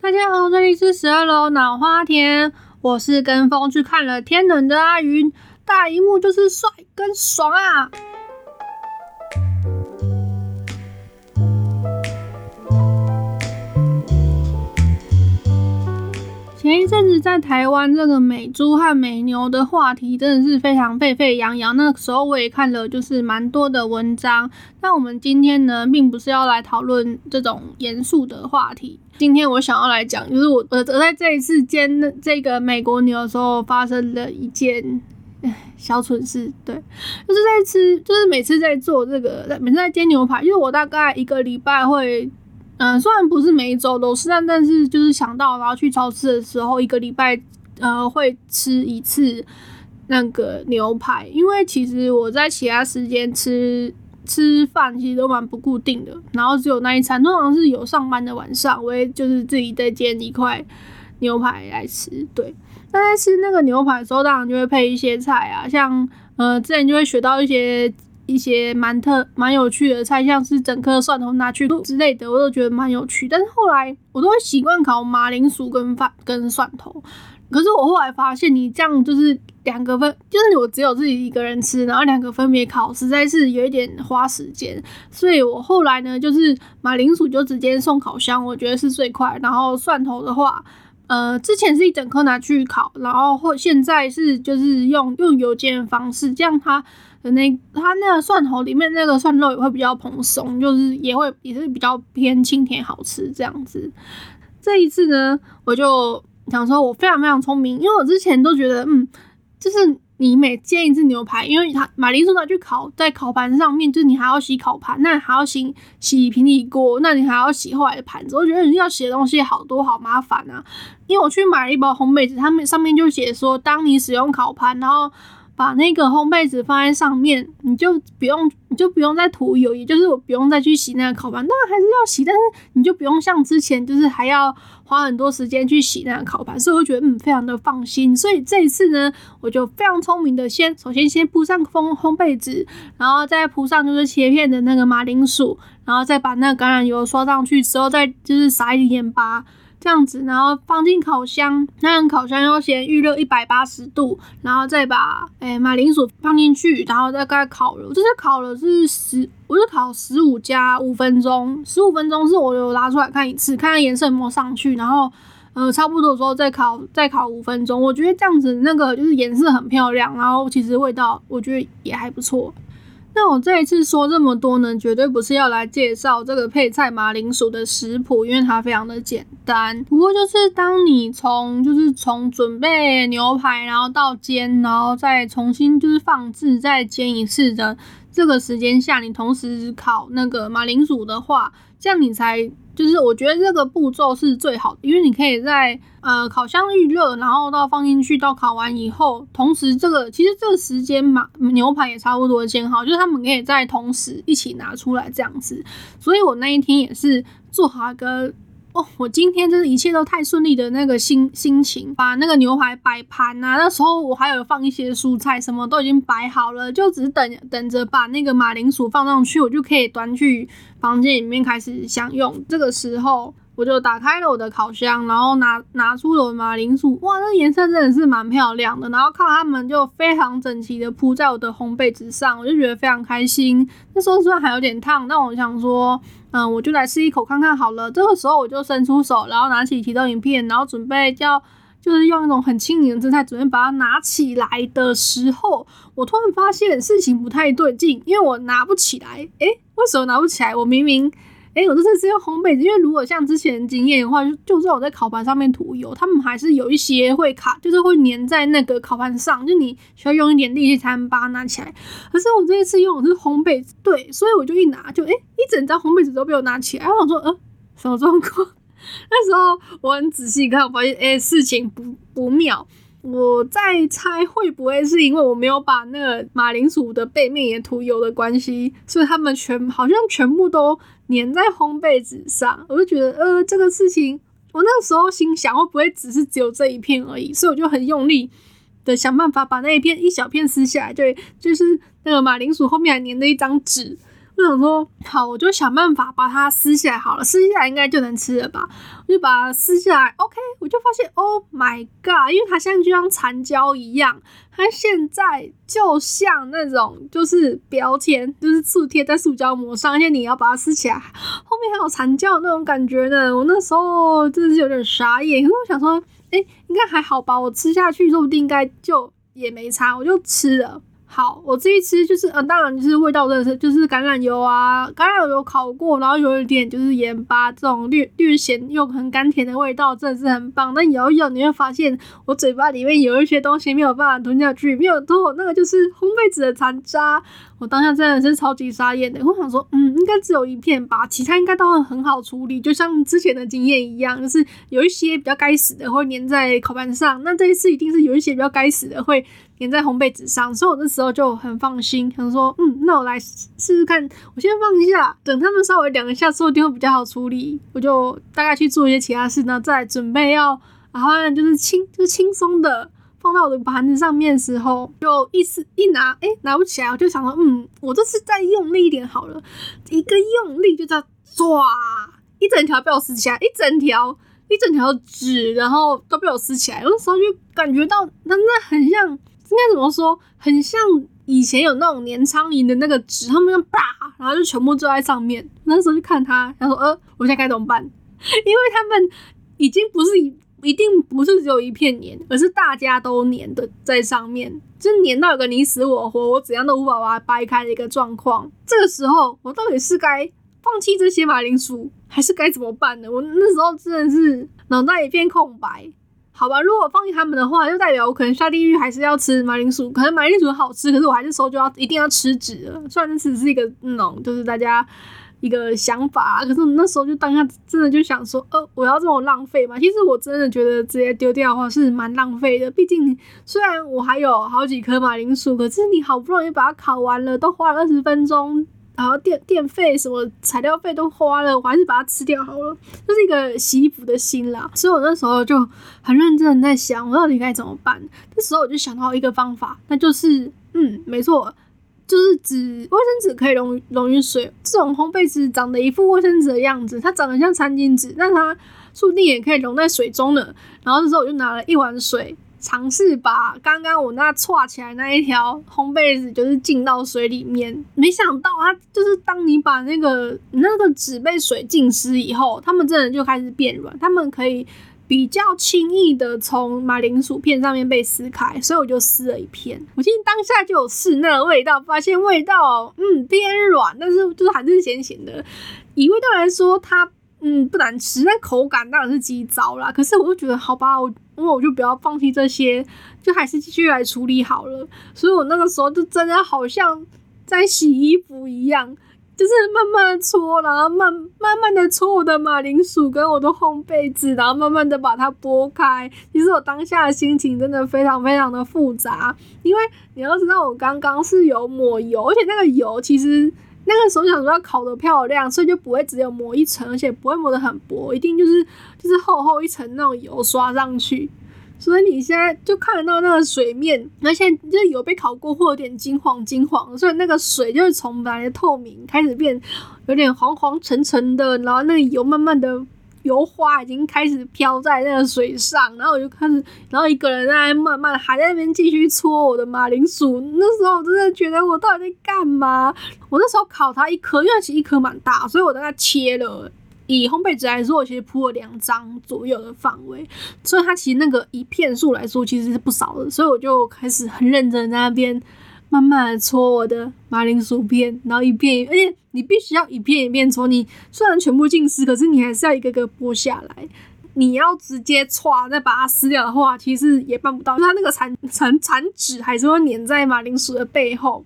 大家好，这里是十二楼脑花田，我是跟风去看了《天冷》的阿云，大荧幕就是帅跟爽啊！前一阵子在台湾，这个美猪和美牛的话题真的是非常沸沸扬扬。那时候我也看了，就是蛮多的文章。那我们今天呢，并不是要来讨论这种严肃的话题。今天我想要来讲，就是我我我在这一次煎这个美国牛的时候，发生了一件小蠢事。对，就是在吃，就是每次在做这个，每次在煎牛排，因为我大概一个礼拜会。嗯，虽然不是每一周都是，但但是就是想到然后去超市的时候，一个礼拜呃会吃一次那个牛排，因为其实我在其他时间吃吃饭其实都蛮不固定的，然后只有那一餐，通常是有上班的晚上，我也就是自己再煎一块牛排来吃。对，那在吃那个牛排的时候，当然就会配一些菜啊，像呃之前就会学到一些。一些蛮特蛮有趣的菜，像是整颗蒜头拿去卤之类的，我都觉得蛮有趣。但是后来我都会习惯烤马铃薯跟饭跟蒜头。可是我后来发现，你这样就是两个分，就是我只有自己一个人吃，然后两个分别烤，实在是有一点花时间。所以我后来呢，就是马铃薯就直接送烤箱，我觉得是最快。然后蒜头的话，呃，之前是一整颗拿去烤，然后或现在是就是用用油煎的方式，这样它。的那它那个蒜头里面那个蒜肉也会比较蓬松，就是也会也是比较偏清甜好吃这样子。这一次呢，我就想说，我非常非常聪明，因为我之前都觉得，嗯，就是你每煎一次牛排，因为它马铃薯拿去烤在烤盘上面，就是你还要洗烤盘，那还要洗洗平底锅，那你还要洗后来的盘子，我觉得你要洗的东西好多，好麻烦啊。因为我去买了一包烘焙纸，他们上面就写说，当你使用烤盘，然后把那个烘焙纸放在上面，你就不用，你就不用再涂油，也就是我不用再去洗那个烤盘。当然还是要洗，但是你就不用像之前，就是还要花很多时间去洗那个烤盘。所以我觉得，嗯，非常的放心。所以这一次呢，我就非常聪明的，先首先先铺上烘烘焙纸，然后再铺上就是切片的那个马铃薯，然后再把那个橄榄油刷上去之后，再就是撒一点盐巴。这样子，然后放进烤箱，那样烤箱要先预热一百八十度，然后再把诶马铃薯放进去，然后再盖烤了。这是烤了是十，我是烤十五加五分钟，十五分钟是我有拿出来看一次，看看颜色有没有上去，然后呃差不多的时候再烤，再烤五分钟。我觉得这样子那个就是颜色很漂亮，然后其实味道我觉得也还不错。那我这一次说这么多呢，绝对不是要来介绍这个配菜马铃薯的食谱，因为它非常的简单。不过就是当你从就是从准备牛排，然后到煎，然后再重新就是放置再煎一次的这个时间下，你同时烤那个马铃薯的话，这样你才。就是我觉得这个步骤是最好的，因为你可以在呃烤箱预热，然后到放进去，到烤完以后，同时这个其实这个时间嘛，牛排也差不多煎好，就是他们可以在同时一起拿出来这样子。所以我那一天也是做好一个。我今天真是一切都太顺利的那个心心情，把那个牛排摆盘啊，那时候我还有放一些蔬菜，什么都已经摆好了，就只等等着把那个马铃薯放上去，我就可以端去房间里面开始享用。这个时候。我就打开了我的烤箱，然后拿拿出了马铃薯，哇，那颜色真的是蛮漂亮的。然后看它们就非常整齐的铺在我的烘焙纸上，我就觉得非常开心。那时候虽然还有点烫，但我想说，嗯，我就来吃一口看看好了。这个时候我就伸出手，然后拿起提灯影片，然后准备要就是用一种很轻盈的姿态准备把它拿起来的时候，我突然发现事情不太对劲，因为我拿不起来。诶，为什么拿不起来？我明明。哎，我这次是用烘焙纸，因为如果像之前经验的话，就就算我在烤盘上面涂油，他们还是有一些会卡，就是会粘在那个烤盘上，就你需要用一点力气才能把它拿起来。可是我这一次用的是烘焙，对，所以我就一拿就哎，一整张烘焙纸都被我拿起来。我想说，呃，什么状况？那时候我很仔细看，我发现哎，事情不不妙。我在猜会不会是因为我没有把那个马铃薯的背面也涂油的关系，所以他们全好像全部都粘在烘焙纸上。我就觉得，呃，这个事情，我那时候心想，会不会只是只有这一片而已？所以我就很用力的想办法把那一片一小片撕下来，对，就是那个马铃薯后面还粘了一张纸。就想说，好，我就想办法把它撕下来好了，撕下来应该就能吃了吧？我就把它撕下来，OK，我就发现，Oh my god！因为它现在就像残胶一样，它现在就像那种就是标签，就是塑贴在塑胶膜上，而且你要把它撕起来，后面还有残胶那种感觉呢。我那时候真的是有点傻眼，因为我想说，哎，应该还好吧？我吃下去说不定应该就也没差，我就吃了。好，我这一吃就是，嗯，当然就是味道真的是，就是橄榄油啊，橄榄油烤过，然后有一点就是盐巴这种略略咸又很甘甜的味道，真的是很棒。但咬一咬你会发现，我嘴巴里面有一些东西没有办法吞下去，没有吞，那个就是烘焙纸的残渣。我当下真的是超级傻眼的，我想说，嗯，应该只有一片吧，其他应该都会很好处理，就像之前的经验一样，就是有一些比较该死的会粘在烤盘上，那这一次一定是有一些比较该死的会。粘在烘焙纸上，所以我那时候就很放心，想说，嗯，那我来试试看，我先放一下，等他们稍微凉一下，说不定会比较好处理。我就大概去做一些其他事呢，再准备要，然后就是轻，就是轻松的放到我的盘子上面的时候，就一撕一拿，哎，拿不起来，我就想说，嗯，我这次再用力一点好了，一个用力就叫唰，一整条被我撕起来，一整条，一整条纸，然后都被我撕起来，那时候就感觉到，那那很像。应该怎么说？很像以前有那种粘苍蝇的那个纸，他们就啪，然后就全部坐在上面。那时候就看他，他说：“呃，我现在该怎么办？” 因为他们已经不是一一定不是只有一片粘，而是大家都粘的在上面，就粘到一个你死我活，我怎样都无法把它掰开的一个状况。这个时候，我到底是该放弃这些马铃薯，还是该怎么办呢？我那时候真的是脑袋一片空白。好吧，如果放弃他们的话，就代表我可能下地狱还是要吃马铃薯。可能马铃薯好吃，可是我还是说就要一定要吃纸了。虽然只是一个那种就是大家一个想法，可是那时候就当下真的就想说，呃，我要这么浪费吗？其实我真的觉得直接丢掉的话是蛮浪费的。毕竟虽然我还有好几颗马铃薯，可是你好不容易把它烤完了，都花了二十分钟。然后电电费什么材料费都花了，我还是把它吃掉好了，就是一个洗衣服的心啦。所以我那时候就很认真的在想，我到底该怎么办。这时候我就想到一个方法，那就是嗯，没错，就是纸卫生纸可以溶溶于水。这种烘焙纸长得一副卫生纸的样子，它长得像餐巾纸，但它注定也可以溶在水中的。然后这时候我就拿了一碗水。尝试把刚刚我那串起来那一条烘焙纸，就是浸到水里面。没想到它就是当你把那个那个纸被水浸湿以后，它们真的就开始变软，它们可以比较轻易的从马铃薯片上面被撕开。所以我就撕了一片。我今天当下就有试那个味道，发现味道嗯偏软，但是就是还是咸咸的。以味道来说，它嗯不难吃，但口感当然是极糟啦。可是我就觉得好吧，我。因为我就不要放弃这些，就还是继续来处理好了。所以我那个时候就真的好像在洗衣服一样，就是慢慢搓，然后慢慢慢的搓我的马铃薯跟我的烘焙纸，然后慢慢的把它剥开。其实我当下的心情真的非常非常的复杂，因为你要知道我刚刚是有抹油，而且那个油其实。那个时候想说要烤的漂亮，所以就不会只有抹一层，而且不会抹得很薄，一定就是就是厚厚一层那种油刷上去。所以你现在就看得到那个水面，那现在就是油被烤过，会有点金黄金黄，所以那个水就是从本来的透明开始变有点黄黄沉沉的，然后那个油慢慢的。油花已经开始飘在那个水上，然后我就开始，然后一个人在慢慢还在那边继续搓我的马铃薯。那时候我真的觉得我到底在干嘛？我那时候烤它一颗，因为其实一颗蛮大，所以我大概切了。以烘焙纸来说，我其实铺了两张左右的范围，所以它其实那个一片数来说其实是不少的。所以我就开始很认真在那边。慢慢的搓我的马铃薯片，然后一片，而且你必须要一片一片搓。你虽然全部浸湿，可是你还是要一个个剥下来。你要直接歘再把它撕掉的话，其实也办不到，它那个残残残纸还是会粘在马铃薯的背后。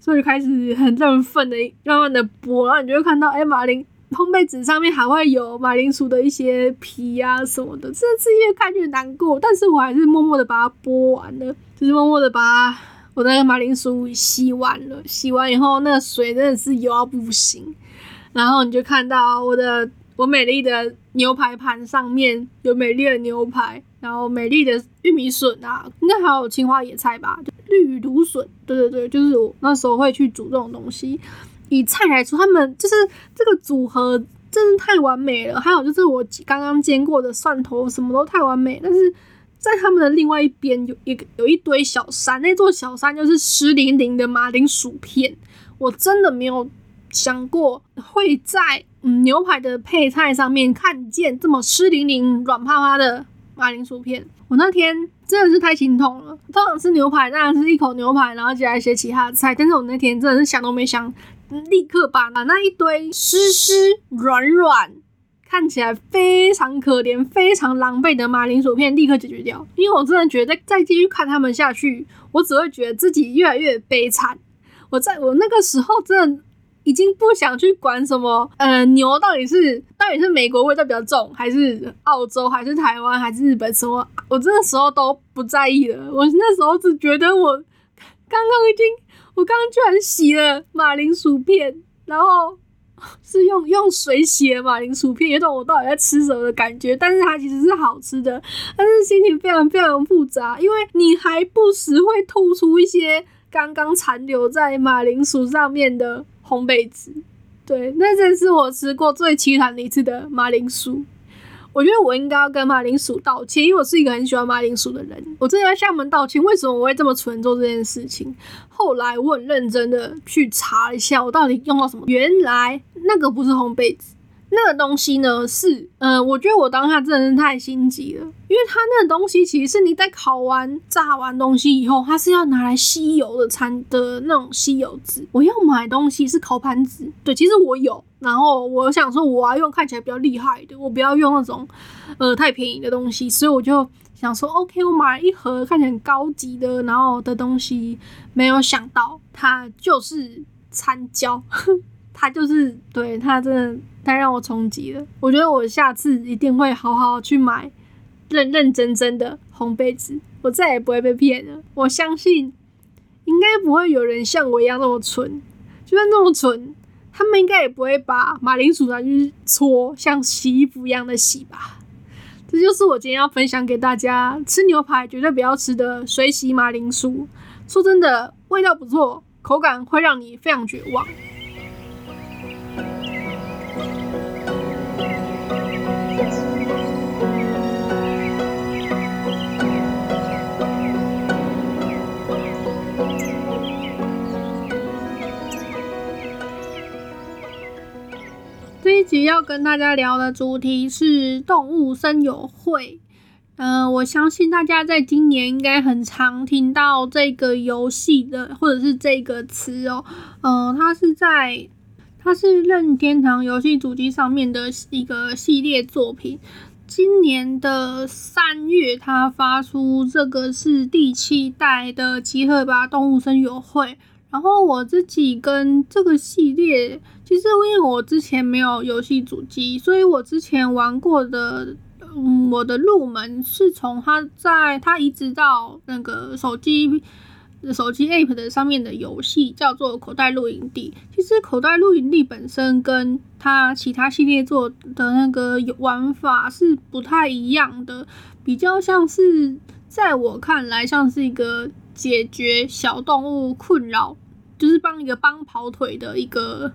所以就开始很振奋的慢慢的剥，然后你就会看到，哎，马铃烘焙纸上面还会有马铃薯的一些皮啊什么的，这次越看越难过，但是我还是默默的把它剥完了，就是默默的把它。我那个马铃薯洗完了，洗完以后那个水真的是油到不行。然后你就看到我的我美丽的牛排盘上面有美丽的牛排，然后美丽的玉米笋啊，应该还有青花野菜吧，绿芦笋。对对对，就是我那时候会去煮这种东西。以菜来说，他们就是这个组合真是太完美了。还有就是我刚刚煎过的蒜头，什么都太完美。但是在他们的另外一边有一个有一堆小山，那座小山就是湿淋淋的马铃薯片。我真的没有想过会在嗯牛排的配菜上面看见这么湿淋淋、软趴趴的马铃薯片。我那天真的是太心痛了。通常吃牛排当然是一口牛排，然后接下来一些其他的菜。但是我那天真的是想都没想，立刻把那一堆湿湿软软、看起来非常可怜、非常狼狈的马铃薯片立刻解决掉。因为我真的觉得再继续看他们下去，我只会觉得自己越来越悲惨。我在我那个时候真的。已经不想去管什么，呃，牛到底是到底是美国味道比较重，还是澳洲，还是台湾，还是日本什么？我这个时候都不在意了。我那时候只觉得我刚刚已经，我刚刚居然洗了马铃薯片，然后 是用用水洗的马铃薯片，有种我到底在吃什么的感觉。但是它其实是好吃的，但是心情非常非常复杂，因为你还不时会吐出一些刚刚残留在马铃薯上面的。烘焙纸，对，那真是我吃过最凄惨的一次的马铃薯。我觉得我应该要跟马铃薯道歉，因为我是一个很喜欢马铃薯的人。我真的要向他们道歉，为什么我会这么蠢做这件事情？后来我很认真的去查一下，我到底用到什么？原来那个不是烘焙纸。那个东西呢是，嗯，我觉得我当下真的是太心急了，因为它那个东西其实是你在烤完、炸完东西以后，它是要拿来吸油的餐的那种吸油纸。我要买东西是烤盘纸，对，其实我有，然后我想说我要用看起来比较厉害的，我不要用那种呃太便宜的东西，所以我就想说，OK，我买了一盒看起来很高级的，然后的东西，没有想到它就是餐胶。他就是对他真的太让我冲击了。我觉得我下次一定会好好去买认认真真的烘焙纸，我再也不会被骗了。我相信应该不会有人像我一样那么蠢，就算那么蠢，他们应该也不会把马铃薯拿去搓，像洗衣服一样的洗吧。这就是我今天要分享给大家，吃牛排绝对不要吃的水洗马铃薯。说真的，味道不错，口感会让你非常绝望。集要跟大家聊的主题是动物森友会。嗯，我相信大家在今年应该很常听到这个游戏的，或者是这个词哦。嗯，它是在它是任天堂游戏主机上面的一个系列作品。今年的三月，它发出这个是第七代的集合吧动物森友会。然后我自己跟这个系列，其实因为我之前没有游戏主机，所以我之前玩过的，嗯，我的入门是从它在它移植到那个手机手机 App 的上面的游戏，叫做口袋露营地。其实口袋露营地本身跟它其他系列做的那个玩法是不太一样的，比较像是在我看来像是一个解决小动物困扰。就是帮一个帮跑腿的一个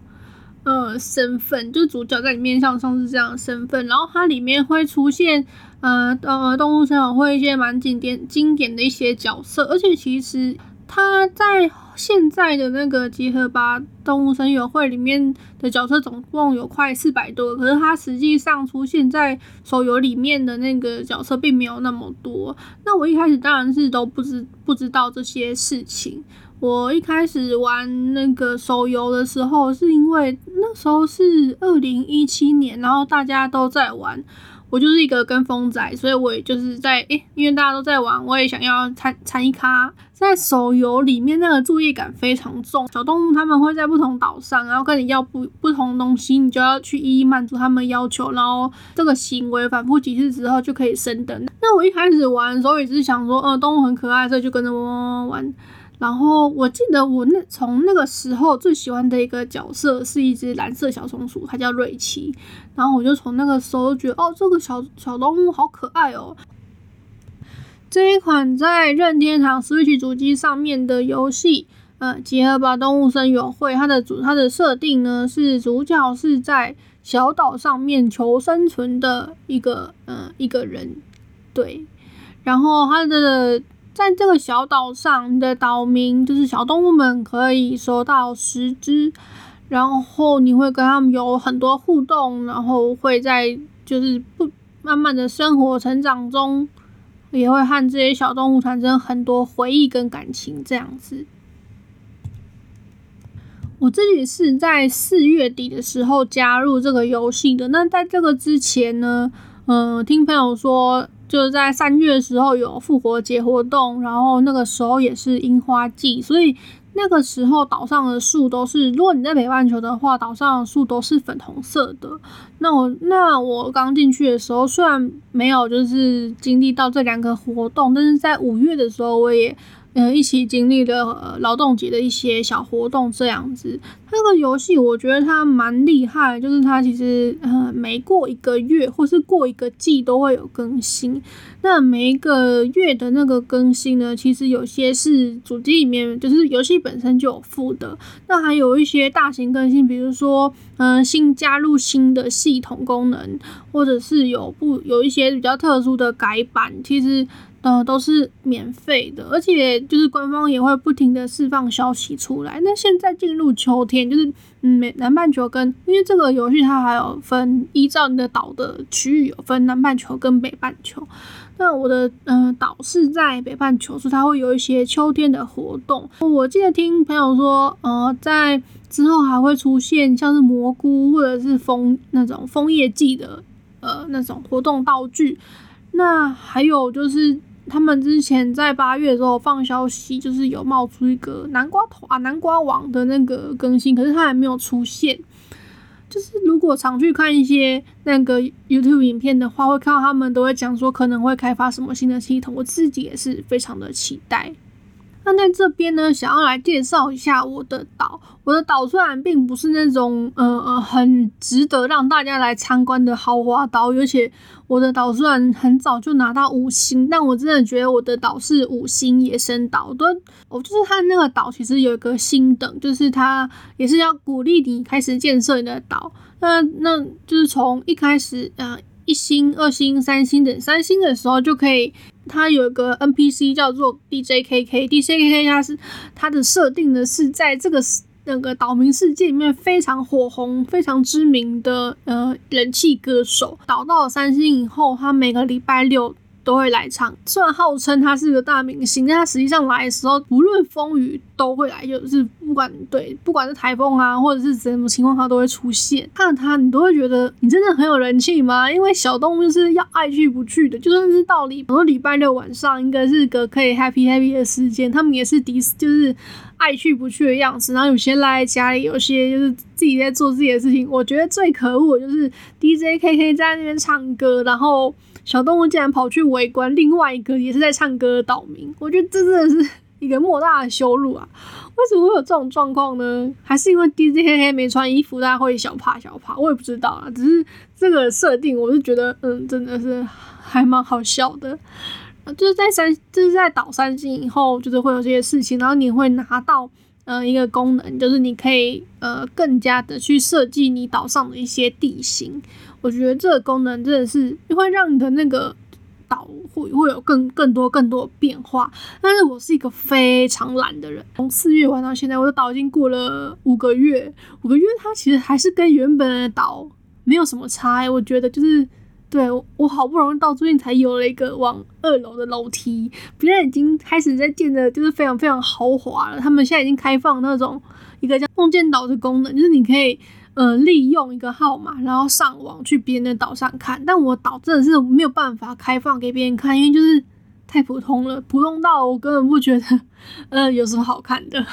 呃身份，就是主角在里面像像是这样的身份，然后它里面会出现呃呃动物森友会一些蛮经典经典的一些角色，而且其实它在现在的那个集合吧动物森友会里面的角色总共有快四百多，可是它实际上出现在手游里面的那个角色并没有那么多。那我一开始当然是都不知不知道这些事情。我一开始玩那个手游的时候，是因为那时候是二零一七年，然后大家都在玩，我就是一个跟风仔，所以我也就是在诶，因为大家都在玩，我也想要参参一咖。在手游里面，那个作业感非常重，小动物他们会在不同岛上，然后跟你要不不同东西，你就要去一一满足他们要求，然后这个行为反复几次之后就可以升等。那我一开始玩的时候也是想说，呃，动物很可爱，所以就跟着玩玩玩。然后我记得我那从那个时候最喜欢的一个角色是一只蓝色小松鼠，它叫瑞奇。然后我就从那个时候觉得，哦，这个小小动物好可爱哦。这一款在任天堂 Switch 主机上面的游戏，呃，结合吧动物森友会，它的主它的设定呢是主角是在小岛上面求生存的一个呃一个人，对，然后它的在这个小岛上的岛民就是小动物们可以收到十只，然后你会跟他们有很多互动，然后会在就是不慢慢的生活成长中，也会和这些小动物产生很多回忆跟感情这样子。我自己是在四月底的时候加入这个游戏的。那在这个之前呢，嗯，听朋友说，就是在三月的时候有复活节活动，然后那个时候也是樱花季，所以那个时候岛上的树都是，如果你在北半球的话，岛上的树都是粉红色的。那我那我刚进去的时候，虽然没有就是经历到这两个活动，但是在五月的时候，我也。呃，一起经历了劳动节的一些小活动，这样子。那个游戏我觉得它蛮厉害，就是它其实呃每过一个月或是过一个季都会有更新。那每一个月的那个更新呢，其实有些是主机里面就是游戏本身就有附的。那还有一些大型更新，比如说嗯新加入新的系统功能，或者是有不有一些比较特殊的改版，其实。呃，都是免费的，而且就是官方也会不停的释放消息出来。那现在进入秋天，就是嗯，美南半球跟因为这个游戏它还有分依照你的岛的区域有分南半球跟北半球。那我的嗯岛是在北半球，所以它会有一些秋天的活动。我记得听朋友说，呃，在之后还会出现像是蘑菇或者是枫那种枫叶季的呃那种活动道具。那还有就是。他们之前在八月的时候放消息，就是有冒出一个南瓜头啊、南瓜王的那个更新，可是他还没有出现。就是如果常去看一些那个 YouTube 影片的话，会看到他们都会讲说可能会开发什么新的系统，我自己也是非常的期待。那在这边呢，想要来介绍一下我的岛。我的岛虽然并不是那种呃呃很值得让大家来参观的豪华岛，而且我的岛虽然很早就拿到五星，但我真的觉得我的岛是五星野生岛。对，我就是它那个岛其实有一个星等，就是它也是要鼓励你开始建设你的岛。那那就是从一开始呃一星、二星、三星等三星的时候就可以。他有一个 NPC 叫做 DJKK，DJKK 他是他的设定呢是在这个那个岛民世界里面非常火红、非常知名的呃人气歌手。岛到了三星以后，他每个礼拜六。都会来唱，虽然号称他是个大明星，但他实际上来的时候，不论风雨都会来，就是不管对，不管是台风啊，或者是什么情况，他都会出现。看到他，你都会觉得你真的很有人气吗？因为小动物是要爱去不去的，就算是到礼，很多礼拜六晚上应该是个可以 happy happy 的时间，他们也是迪斯，就是爱去不去的样子。然后有些赖在家里，有些就是自己在做自己的事情。我觉得最可恶的就是 DJ KK 在那边唱歌，然后。小动物竟然跑去围观另外一个也是在唱歌的岛民，我觉得这真的是一个莫大的羞辱啊！为什么会有这种状况呢？还是因为 DJ 黑黑没穿衣服，大家会小怕小怕？我也不知道啊。只是这个设定，我是觉得，嗯，真的是还蛮好笑的。就是在三，就是在岛三星以后，就是会有这些事情，然后你会拿到呃一个功能，就是你可以呃更加的去设计你岛上的一些地形。我觉得这个功能真的是会让你的那个岛会会有更更多更多的变化。但是我是一个非常懒的人，从四月玩到现在，我的岛已经过了五个月，五个月它其实还是跟原本的岛没有什么差。我觉得就是对我好不容易到最近才有了一个往二楼的楼梯，别人已经开始在建的，就是非常非常豪华了。他们现在已经开放那种一个叫梦见岛的功能，就是你可以。呃，利用一个号码，然后上网去别人的岛上看，但我岛真的是没有办法开放给别人看，因为就是太普通了，普通到我根本不觉得，呃，有什么好看的。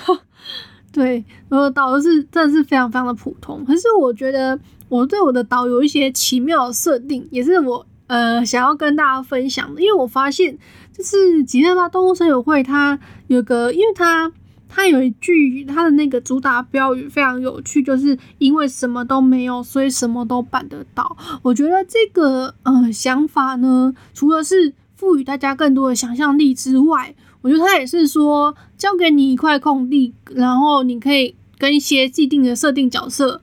对，我的岛是真的是非常非常的普通。可是我觉得我对我的岛有一些奇妙的设定，也是我呃想要跟大家分享的，因为我发现就是吉列巴动物森友会，它有个，因为它。他有一句他的那个主打标语非常有趣，就是因为什么都没有，所以什么都办得到。我觉得这个呃想法呢，除了是赋予大家更多的想象力之外，我觉得他也是说，交给你一块空地，然后你可以跟一些既定的设定角色。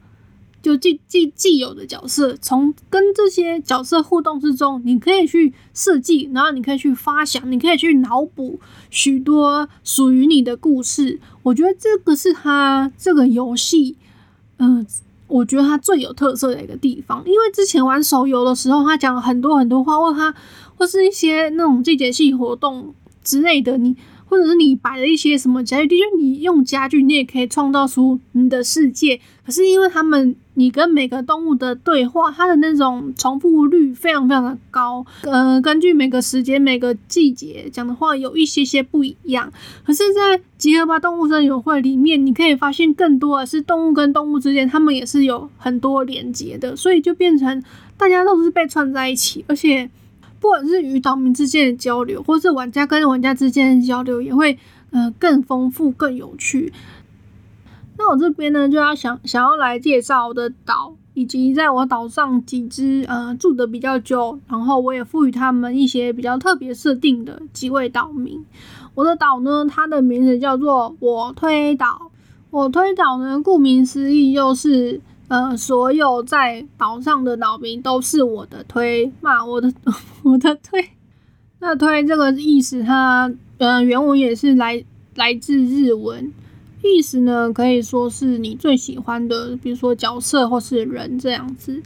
就既既既有的角色，从跟这些角色互动之中，你可以去设计，然后你可以去发想，你可以去脑补许多属于你的故事。我觉得这个是他这个游戏，嗯，我觉得他最有特色的一个地方。因为之前玩手游的时候，他讲了很多很多话，或他或是一些那种季节性活动之类的，你。或者是你摆了一些什么家具，就你用家具，你也可以创造出你的世界。可是因为他们，你跟每个动物的对话，它的那种重复率非常非常的高。呃，根据每个时间、每个季节讲的话，有一些些不一样。可是，在集合吧动物森友会里面，你可以发现更多的是动物跟动物之间，他们也是有很多连接的，所以就变成大家都是被串在一起，而且。不管是与岛民之间的交流，或是玩家跟玩家之间的交流，也会呃更丰富、更有趣。那我这边呢，就要想想要来介绍我的岛，以及在我岛上几只呃住的比较久，然后我也赋予他们一些比较特别设定的几位岛民。我的岛呢，它的名字叫做我推岛。我推岛呢，顾名思义就是。呃，所有在岛上的岛民都是我的推骂我的 我的推，那推这个意思，它呃原文也是来来自日文，意思呢可以说是你最喜欢的，比如说角色或是人这样子。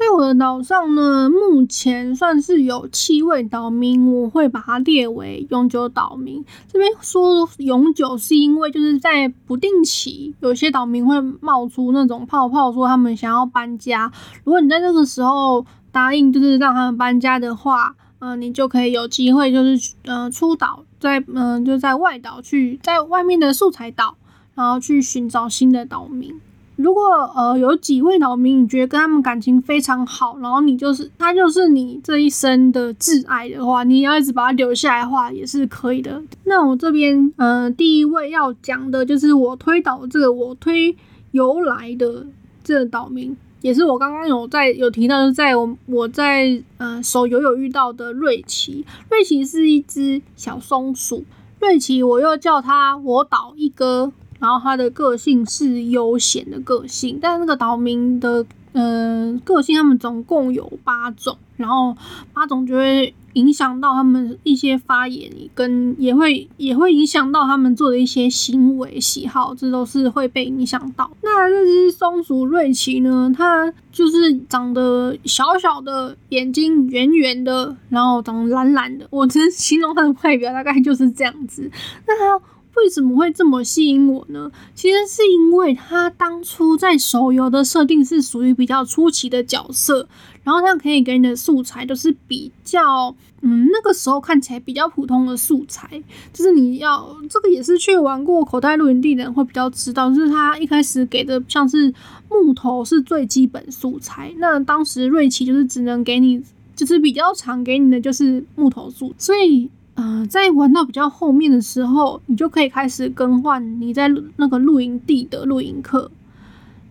在我的岛上呢，目前算是有七位岛民，我会把它列为永久岛民。这边说永久，是因为就是在不定期，有些岛民会冒出那种泡泡，说他们想要搬家。如果你在这个时候答应，就是让他们搬家的话，嗯，你就可以有机会，就是嗯出岛，在嗯就在外岛去，在外面的素材岛，然后去寻找新的岛民。如果呃有几位岛民，你觉得跟他们感情非常好，然后你就是他就是你这一生的挚爱的话，你要一直把他留下来的话也是可以的。那我这边呃第一位要讲的就是我推倒这个我推由来的这个岛民，也是我刚刚有在有提到，在我我在呃手游有遇到的瑞奇。瑞奇是一只小松鼠，瑞奇我又叫它我岛一哥。然后他的个性是悠闲的个性，但那个岛民的嗯个性，他们总共有八种，然后八种就会影响到他们一些发言，跟也会也会影响到他们做的一些行为喜好，这都是会被影响到。那这只松鼠瑞奇呢，它就是长得小小的，眼睛圆圆的，然后长得蓝蓝的，我只形容它的外表大概就是这样子。那它。为什么会这么吸引我呢？其实是因为他当初在手游的设定是属于比较出奇的角色，然后他可以给你的素材都是比较，嗯，那个时候看起来比较普通的素材。就是你要这个也是去玩过口袋露营地的人会比较知道，就是他一开始给的像是木头是最基本素材，那当时瑞奇就是只能给你，就是比较常给你的就是木头素，所以。呃，在玩到比较后面的时候，你就可以开始更换你在那个露营地的露营客。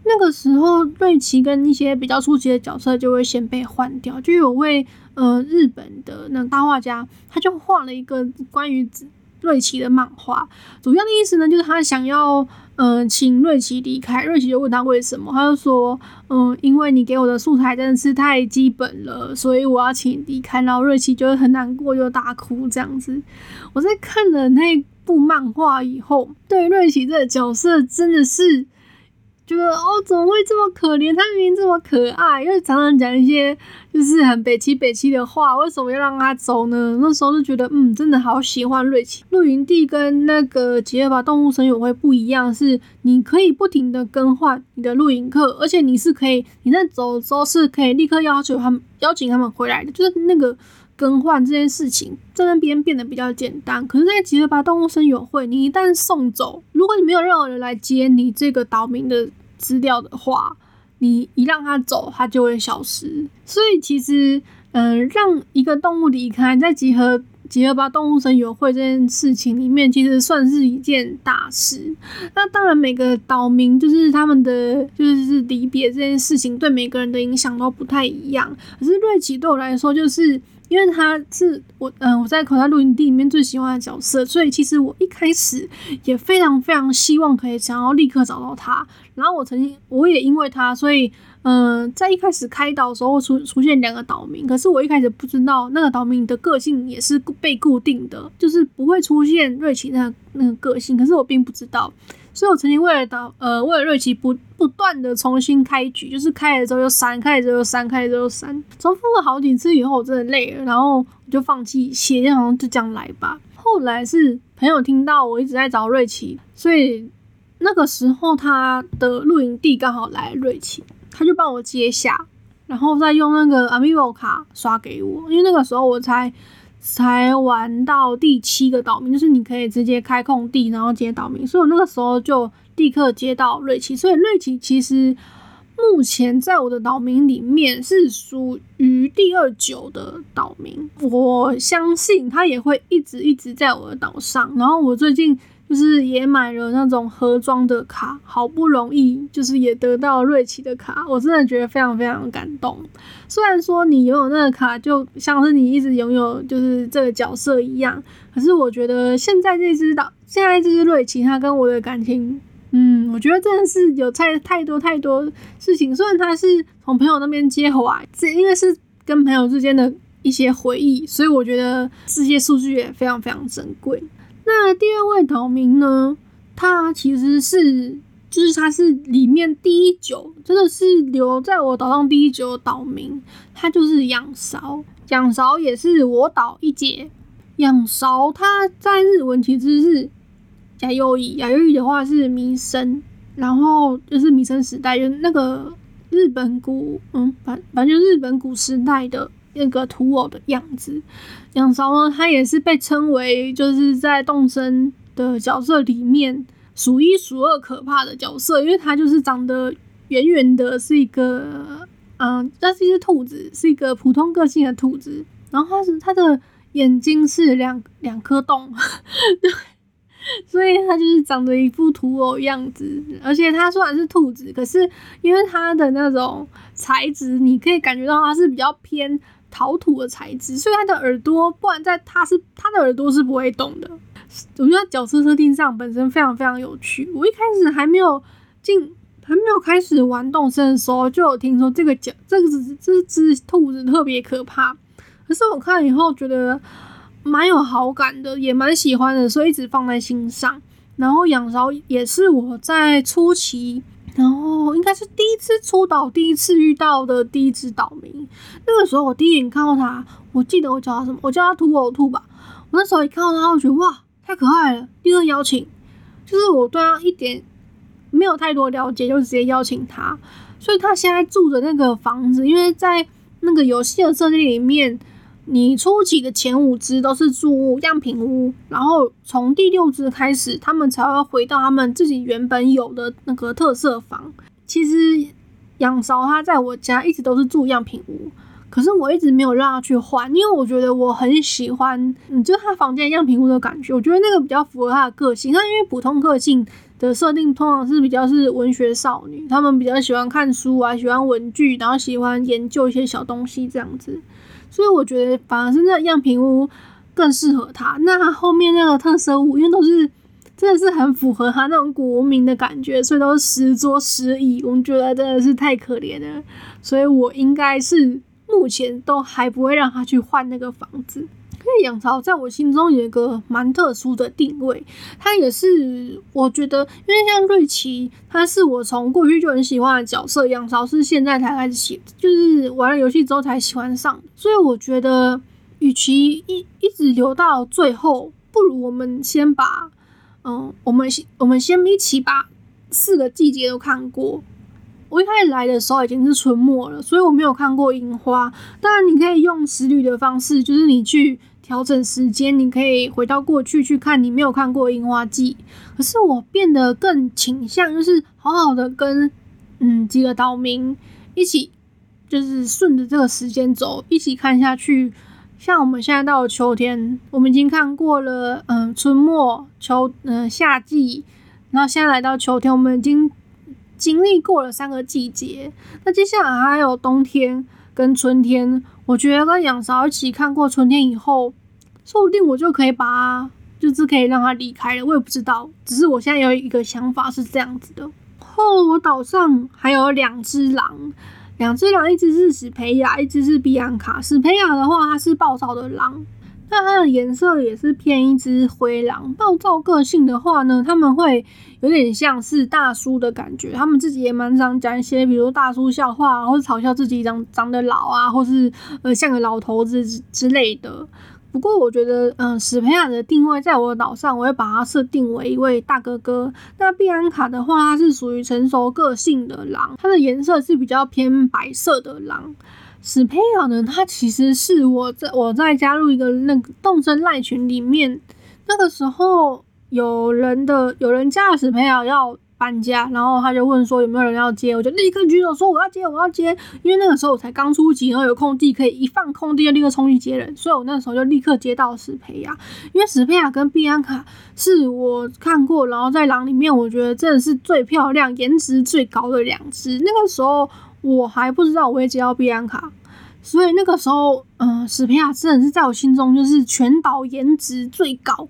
那个时候，瑞奇跟一些比较初级的角色就会先被换掉。就有位呃日本的那大画家，他就画了一个关于瑞奇的漫画，主要的意思呢，就是他想要。嗯，请瑞奇离开。瑞奇就问他为什么，他就说：“嗯，因为你给我的素材真的是太基本了，所以我要请你离开。”然后瑞奇就会很难过，就大哭这样子。我在看了那部漫画以后，对瑞奇这个角色真的是。觉得哦，怎么会这么可怜？他明明这么可爱，又常常讲一些就是很北七北七的话，为什么要让他走呢？那时候就觉得，嗯，真的好喜欢瑞奇。露营地跟那个吉尔巴动物森友会不一样，是你可以不停的更换你的露营客，而且你是可以你在走的时候是可以立刻要求他们邀请他们回来的，就是那个更换这件事情在那边变得比较简单。可是，在吉尔巴动物森友会，你一旦送走，如果你没有任何人来接你这个岛民的。资料的话，你一让它走，它就会消失。所以其实，嗯，让一个动物离开，在集合集合吧动物神友会这件事情里面，其实算是一件大事。那当然，每个岛民就是他们的就是离别这件事情，对每个人的影响都不太一样。可是瑞奇对我来说，就是因为他是我，嗯，我在口袋露营地里面最喜欢的角色，所以其实我一开始也非常非常希望可以想要立刻找到他。然后我曾经，我也因为他，所以，嗯，在一开始开岛的时候出出现两个岛民，可是我一开始不知道那个岛民的个性也是被固定的，就是不会出现瑞奇那那个个性，可是我并不知道。所以我曾经为了导，呃，为了瑞奇不不断的重新开局，就是开了之后又删，开了之后又删，开了之后又删，重复了好几次以后，我真的累了，然后我就放弃写，就好像就这样来吧。后来是朋友听到我一直在找瑞奇，所以那个时候他的露营地刚好来瑞奇，他就帮我接下，然后再用那个 Amiibo 卡刷给我，因为那个时候我才。才玩到第七个岛民，就是你可以直接开空地，然后接岛民，所以我那个时候就立刻接到瑞奇。所以瑞奇其实目前在我的岛民里面是属于第二九的岛民，我相信他也会一直一直在我的岛上。然后我最近。就是也买了那种盒装的卡，好不容易就是也得到瑞奇的卡，我真的觉得非常非常感动。虽然说你拥有那个卡，就像是你一直拥有就是这个角色一样，可是我觉得现在这只岛，现在这只瑞奇，它跟我的感情，嗯，我觉得真的是有太太多太多事情。虽然它是从朋友那边接回来，这因为是跟朋友之间的一些回忆，所以我觉得这些数据也非常非常珍贵。那第二位岛民呢？他其实是，就是他是里面第一久，真的是留在我岛上第一久的岛民。他就是仰韶，仰韶也是我岛一姐。仰韶他在日文其实是雅优乙，雅优乙的话是弥生，然后就是弥生时代，就那个日本古，嗯，反反正就日本古时代的。那个土偶的样子，仰韶呢，他也是被称为就是在动森的角色里面数一数二可怕的角色，因为他就是长得圆圆的，是一个嗯，那是一只兔子，是一个普通个性的兔子，然后他是他的眼睛是两两颗洞，对。所以它就是长得一副土偶样子，而且它虽然是兔子，可是因为它的那种材质，你可以感觉到它是比较偏陶土的材质，所以它的耳朵，不然在它是它的耳朵是不会动的。我觉得角色设定上本身非常非常有趣。我一开始还没有进，还没有开始玩动森的时候，就有听说这个角这个只这只兔子特别可怕，可是我看了以后觉得。蛮有好感的，也蛮喜欢的，所以一直放在心上。然后仰韶也是我在初期，然后应该是第一次出岛，第一次遇到的第一只岛民。那个时候我第一眼看到他，我记得我叫他什么？我叫他土偶兔吧。我那时候一看到他，我觉得哇，太可爱了。第二邀请，就是我对他一点没有太多了解，就直接邀请他。所以他现在住的那个房子，因为在那个游戏的设定里面。你初期的前五只都是住样品屋，然后从第六只开始，他们才会回到他们自己原本有的那个特色房。其实养韶他在我家一直都是住样品屋，可是我一直没有让他去换，因为我觉得我很喜欢，嗯，就是他房间样品屋的感觉，我觉得那个比较符合他的个性。那因为普通个性的设定通常是比较是文学少女，他们比较喜欢看书啊，喜欢文具，然后喜欢研究一些小东西这样子。所以我觉得反而是那样品屋更适合他。那他后面那个特色屋，因为都是真的是很符合他那种古文明的感觉，所以都是十桌十椅，我们觉得真的是太可怜了。所以我应该是目前都还不会让他去换那个房子。因为养巢在我心中有一个蛮特殊的定位，他也是我觉得，因为像瑞奇，他是我从过去就很喜欢的角色，养巢是现在才开始喜，就是玩了游戏之后才喜欢上，所以我觉得，与其一一直留到最后，不如我们先把，嗯，我们先我们先一起把四个季节都看过。我一开始来的时候已经是春末了，所以我没有看过樱花。当然，你可以用时旅的方式，就是你去调整时间，你可以回到过去去看你没有看过樱花季。可是我变得更倾向，就是好好的跟嗯几个岛民一起，就是顺着这个时间走，一起看下去。像我们现在到了秋天，我们已经看过了嗯春末、秋嗯夏季，然后现在来到秋天，我们已经。经历过了三个季节，那接下来还有冬天跟春天，我觉得跟养嫂一起看过春天以后，说不定我就可以把，就是可以让他离开了。我也不知道，只是我现在有一个想法是这样子的。后我岛上还有两只狼，两只狼，一只是史培雅，一只是比安卡。史培雅的话，它是暴躁的狼。那它的颜色也是偏一只灰狼，暴躁个性的话呢，他们会有点像是大叔的感觉，他们自己也蛮常讲一些，比如大叔笑话，或是嘲笑自己长长得老啊，或是呃像个老头子之类的。不过我觉得，嗯，史培亚的定位在我的岛上，我会把它设定为一位大哥哥。那碧安卡的话，它是属于成熟个性的狼，它的颜色是比较偏白色的狼。史培亚呢？它其实是我在我在加入一个那个动身赖群里面，那个时候有人的有人加了史培亚要搬家，然后他就问说有没有人要接，我就立刻举手说我要接，我要接，因为那个时候我才刚出级，然后有空地可以一放空地就立刻冲去接人，所以我那时候就立刻接到史培亚，因为史培亚跟碧安卡是我看过，然后在狼里面我觉得真的是最漂亮、颜值最高的两只，那个时候。我还不知道我会接到碧安卡，所以那个时候，嗯，史皮亚真的是在我心中就是全岛颜值最高、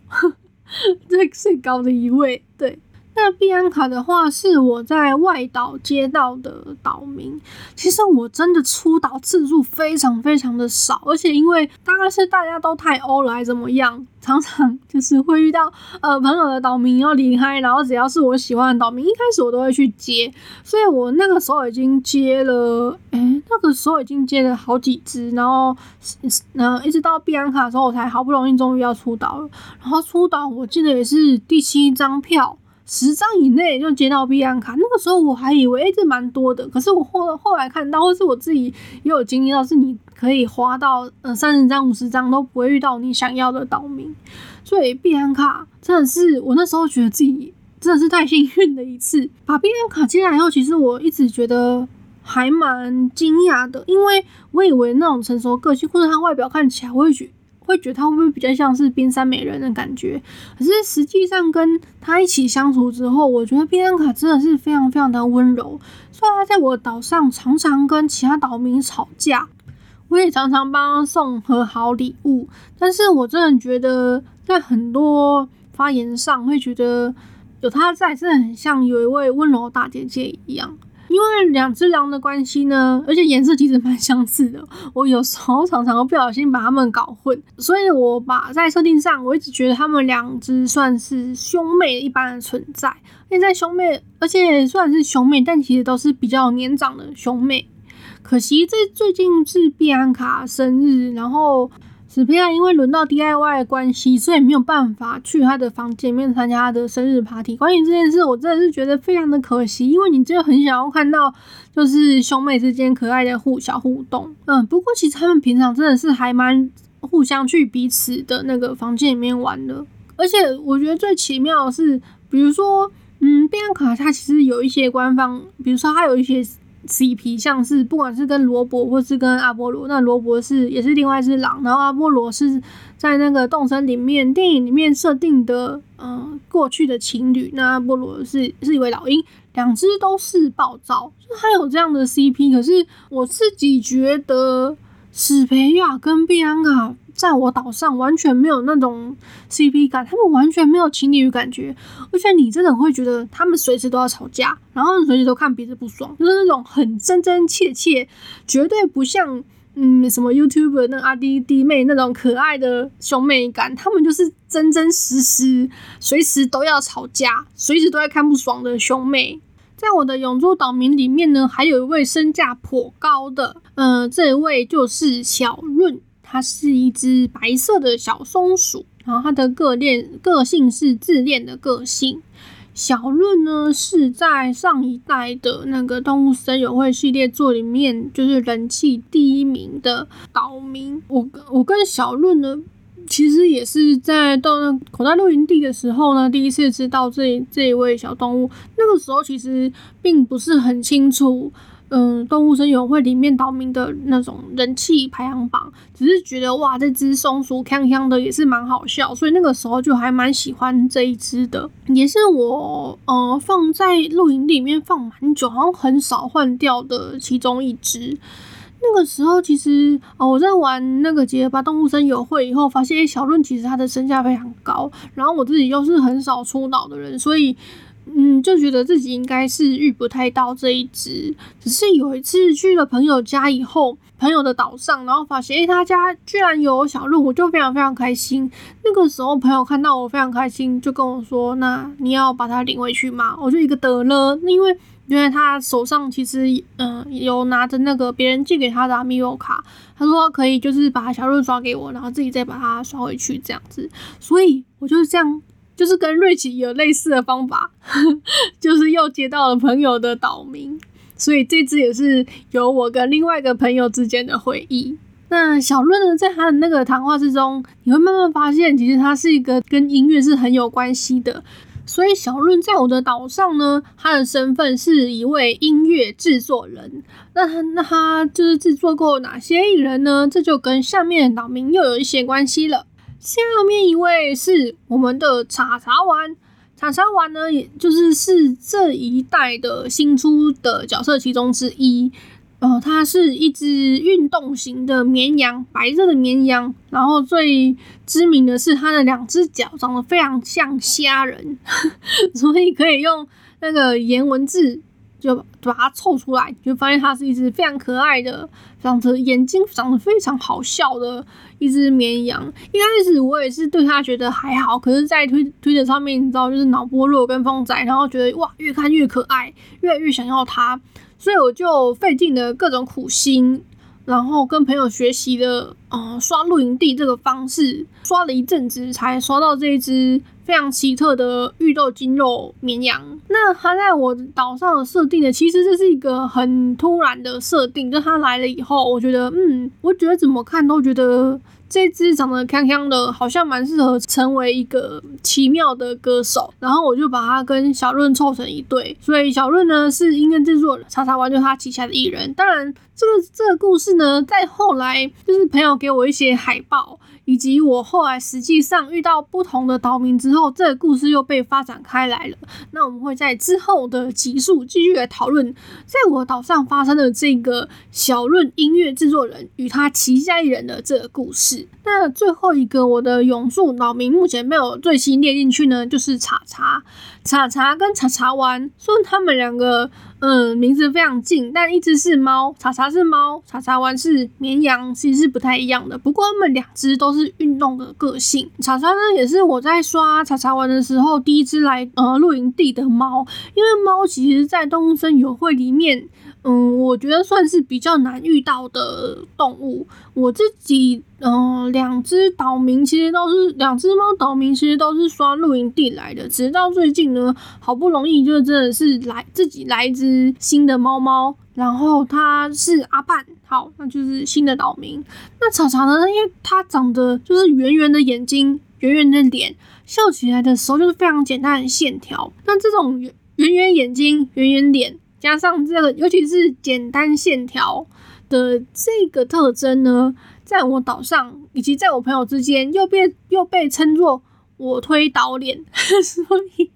最最高的一位，对。那碧安卡的话是我在外岛接到的岛民，其实我真的出岛次数非常非常的少，而且因为大概是大家都太欧了，还怎么样，常常就是会遇到呃朋友的岛民要离开，然后只要是我喜欢的岛民，一开始我都会去接，所以我那个时候已经接了，哎，那个时候已经接了好几只，然后嗯一直到碧安卡的时候，我才好不容易终于要出岛了，然后出岛我记得也是第七张票。十张以内就接到碧安卡，那个时候我还以为诶这蛮多的，可是我后后来看到，或是我自己也有经历到，是你可以花到呃三十张、五十张都不会遇到你想要的岛民，所以碧安卡真的是我那时候觉得自己真的是太幸运的一次，把碧安卡接来以后，其实我一直觉得还蛮惊讶的，因为我以为那种成熟个性或者他外表看起来，我会觉。会觉得他会不会比较像是冰山美人的感觉？可是实际上跟他一起相处之后，我觉得冰山卡真的是非常非常的温柔。虽然他在我岛上常常跟其他岛民吵架，我也常常帮他送和好礼物，但是我真的觉得在很多发言上会觉得有他在，真的很像有一位温柔大姐姐一样。因为两只狼的关系呢，而且颜色其实蛮相似的，我有时候常常会不小心把它们搞混，所以我把在设定上，我一直觉得它们两只算是兄妹一般的存在。现在兄妹，而且虽然是兄妹，但其实都是比较年长的兄妹。可惜这最近是碧安卡生日，然后。史皮亚因为轮到 DIY 的关系，所以没有办法去他的房间里面参加他的生日 party。关于这件事，我真的是觉得非常的可惜，因为你真的很想要看到，就是兄妹之间可爱的互小互动。嗯，不过其实他们平常真的是还蛮互相去彼此的那个房间里面玩的。而且我觉得最奇妙的是，比如说，嗯，贝安卡他其实有一些官方，比如说他有一些。CP 像是不管是跟罗伯或是跟阿波罗，那罗伯是也是另外一只狼，然后阿波罗是在那个动森里面电影里面设定的，嗯，过去的情侣。那阿波罗是是一位老鹰，两只都是暴躁，就他有这样的 CP。可是我自己觉得史培亚跟碧安卡。在我岛上完全没有那种 CP 感，他们完全没有情侣感觉，而且你真的会觉得他们随时都要吵架，然后随时都看彼此不爽，就是那种很真真切切，绝对不像嗯什么 YouTube 那阿弟弟妹那种可爱的兄妹感，他们就是真真实实随时都要吵架，随时都在看不爽的兄妹。在我的永州岛民里面呢，还有一位身价颇高的，嗯，这位就是小润。它是一只白色的小松鼠，然后它的个恋个性是自恋的个性。小润呢是在上一代的那个动物森友会系列作里面，就是人气第一名的岛民。我跟我跟小润呢，其实也是在到口袋露营地的时候呢，第一次知道这这一位小动物。那个时候其实并不是很清楚。嗯，动物森友会里面岛民的那种人气排行榜，只是觉得哇，这只松鼠锵锵的也是蛮好笑，所以那个时候就还蛮喜欢这一只的，也是我呃放在露营地里面放蛮久，好像很少换掉的其中一只。那个时候其实哦，我在玩那个结巴动物森友会以后，发现小论其实它的身价非常高，然后我自己又是很少出岛的人，所以嗯，就觉得自己应该是遇不太到这一只。只是有一次去了朋友家以后，朋友的岛上，然后发现诶，他家居然有小鹿，我就非常非常开心。那个时候朋友看到我非常开心，就跟我说：“那你要把它领回去吗？”我就一个得了，因为。因为他手上其实嗯有拿着那个别人寄给他的米欧卡，他说可以就是把小润刷给我，然后自己再把它刷回去这样子，所以我就是这样，就是跟瑞奇有类似的方法，就是又接到了朋友的岛名，所以这只也是有我跟另外一个朋友之间的回忆。那小润呢，在他的那个谈话之中，你会慢慢发现，其实他是一个跟音乐是很有关系的。所以小润在我的岛上呢，他的身份是一位音乐制作人。那他那他就是制作过哪些艺人呢？这就跟下面的岛民又有一些关系了。下面一位是我们的茶茶丸，茶茶丸呢，也就是是这一代的新出的角色其中之一。呃，它是一只运动型的绵羊，白色的绵羊。然后最知名的是它的两只脚长得非常像虾人，所以可以用那个颜文字就把它凑出来，就发现它是一只非常可爱的，长着眼睛长得非常好笑的一只绵羊。一开始我也是对它觉得还好，可是，在推推特上面，你知道，就是脑波弱跟风仔，然后觉得哇，越看越可爱，越来越想要它。所以我就费尽了各种苦心，然后跟朋友学习的，呃，刷露营地这个方式，刷了一阵子才刷到这一只非常奇特的玉豆筋肉绵羊。那它在我岛上的设定呢，其实这是一个很突然的设定，就它来了以后，我觉得，嗯，我觉得怎么看都觉得。这只长得康康的，好像蛮适合成为一个奇妙的歌手，然后我就把它跟小润凑成一对，所以小润呢是音乐制作人，查查完就是他旗下的艺人。当然，这个这个故事呢，在后来就是朋友给我一些海报。以及我后来实际上遇到不同的岛民之后，这个故事又被发展开来了。那我们会在之后的集数继续来讨论，在我岛上发生的这个小润音乐制作人与他旗下艺人的这个故事。那最后一个我的永驻老民目前没有最新列进去呢，就是茶茶。茶茶跟茶茶丸，虽然他们两个嗯名字非常近，但一只是猫，茶茶是猫，茶茶丸是绵羊，其实是不太一样的。不过他们两只都是运动的个性。茶茶呢，也是我在刷茶茶丸的时候第一只来呃露营地的猫，因为猫其实在动物森友会里面。嗯，我觉得算是比较难遇到的动物。我自己，嗯，两只岛民其实都是两只猫岛民，其实都是刷露营地来的。直到最近呢，好不容易就真的是来自己来一只新的猫猫，然后它是阿半，好，那就是新的岛民。那草草呢，因为它长得就是圆圆的眼睛，圆圆的脸，笑起来的时候就是非常简单的线条。那这种圆圆眼睛、圆圆脸。加上这个，尤其是简单线条的这个特征呢，在我岛上以及在我朋友之间，又被又被称作我推导脸，所以，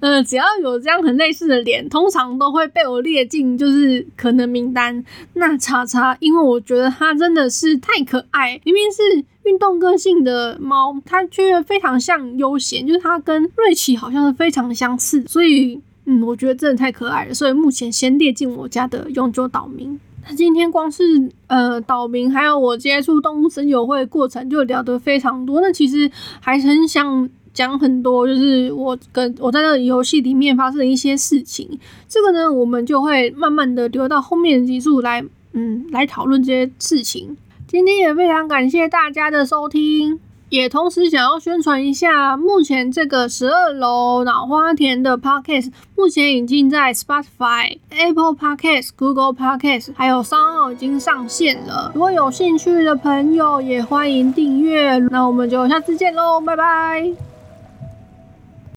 呃，只要有这样很类似的脸，通常都会被我列进就是可能名单。那叉叉，因为我觉得它真的是太可爱，明明是运动个性的猫，它却非常像悠闲，就是它跟瑞奇好像是非常相似，所以。嗯，我觉得真的太可爱了，所以目前先列进我家的永久岛民。那今天光是呃岛民，还有我接触动物森友会过程就聊得非常多。那其实还很想讲很多，就是我跟我在那个游戏里面发生的一些事情。这个呢，我们就会慢慢的留到后面的集数来，嗯，来讨论这些事情。今天也非常感谢大家的收听。也同时想要宣传一下，目前这个十二楼脑花田的 Podcast 目前已经在 Spotify、Apple Podcast、Google Podcast 还有商号已经上线了。如果有兴趣的朋友，也欢迎订阅。那我们就下次见喽，拜拜。